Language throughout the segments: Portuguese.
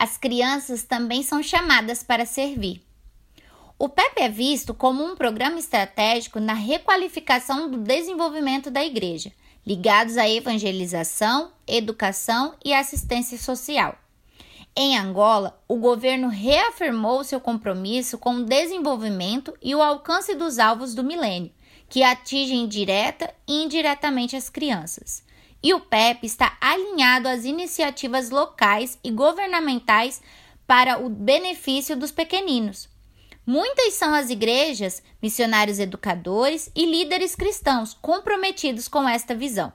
As crianças também são chamadas para servir. O PEP é visto como um programa estratégico na requalificação do desenvolvimento da igreja, ligados à evangelização, educação e assistência social. Em Angola, o governo reafirmou seu compromisso com o desenvolvimento e o alcance dos alvos do milênio, que atingem direta e indiretamente as crianças. E o PEP está alinhado às iniciativas locais e governamentais para o benefício dos pequeninos, Muitas são as igrejas, missionários educadores e líderes cristãos comprometidos com esta visão.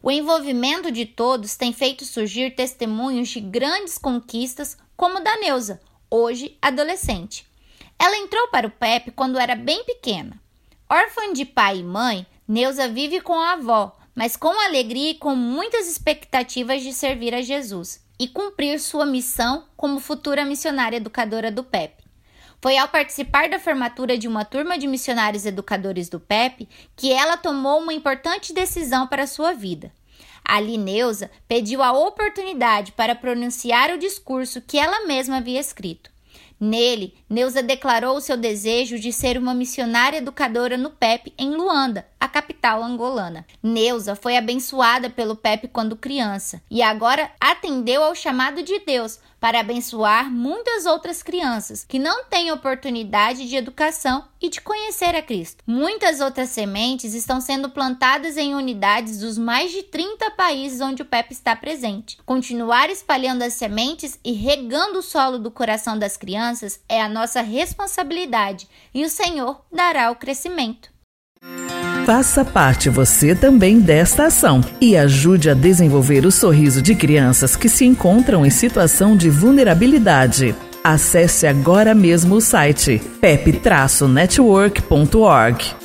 O envolvimento de todos tem feito surgir testemunhos de grandes conquistas, como da Neuza, hoje adolescente. Ela entrou para o PEP quando era bem pequena. Órfã de pai e mãe, Neuza vive com a avó, mas com alegria e com muitas expectativas de servir a Jesus e cumprir sua missão como futura missionária educadora do PEP. Foi ao participar da formatura de uma turma de missionários educadores do PEP que ela tomou uma importante decisão para sua vida. Ali, Neuza pediu a oportunidade para pronunciar o discurso que ela mesma havia escrito. Nele, Neuza declarou o seu desejo de ser uma missionária educadora no PEP em Luanda, capital angolana. Neuza foi abençoada pelo PEP quando criança e agora atendeu ao chamado de Deus para abençoar muitas outras crianças que não têm oportunidade de educação e de conhecer a Cristo. Muitas outras sementes estão sendo plantadas em unidades dos mais de 30 países onde o PEP está presente. Continuar espalhando as sementes e regando o solo do coração das crianças é a nossa responsabilidade e o Senhor dará o crescimento. Faça parte você também desta ação e ajude a desenvolver o sorriso de crianças que se encontram em situação de vulnerabilidade. Acesse agora mesmo o site pep-network.org.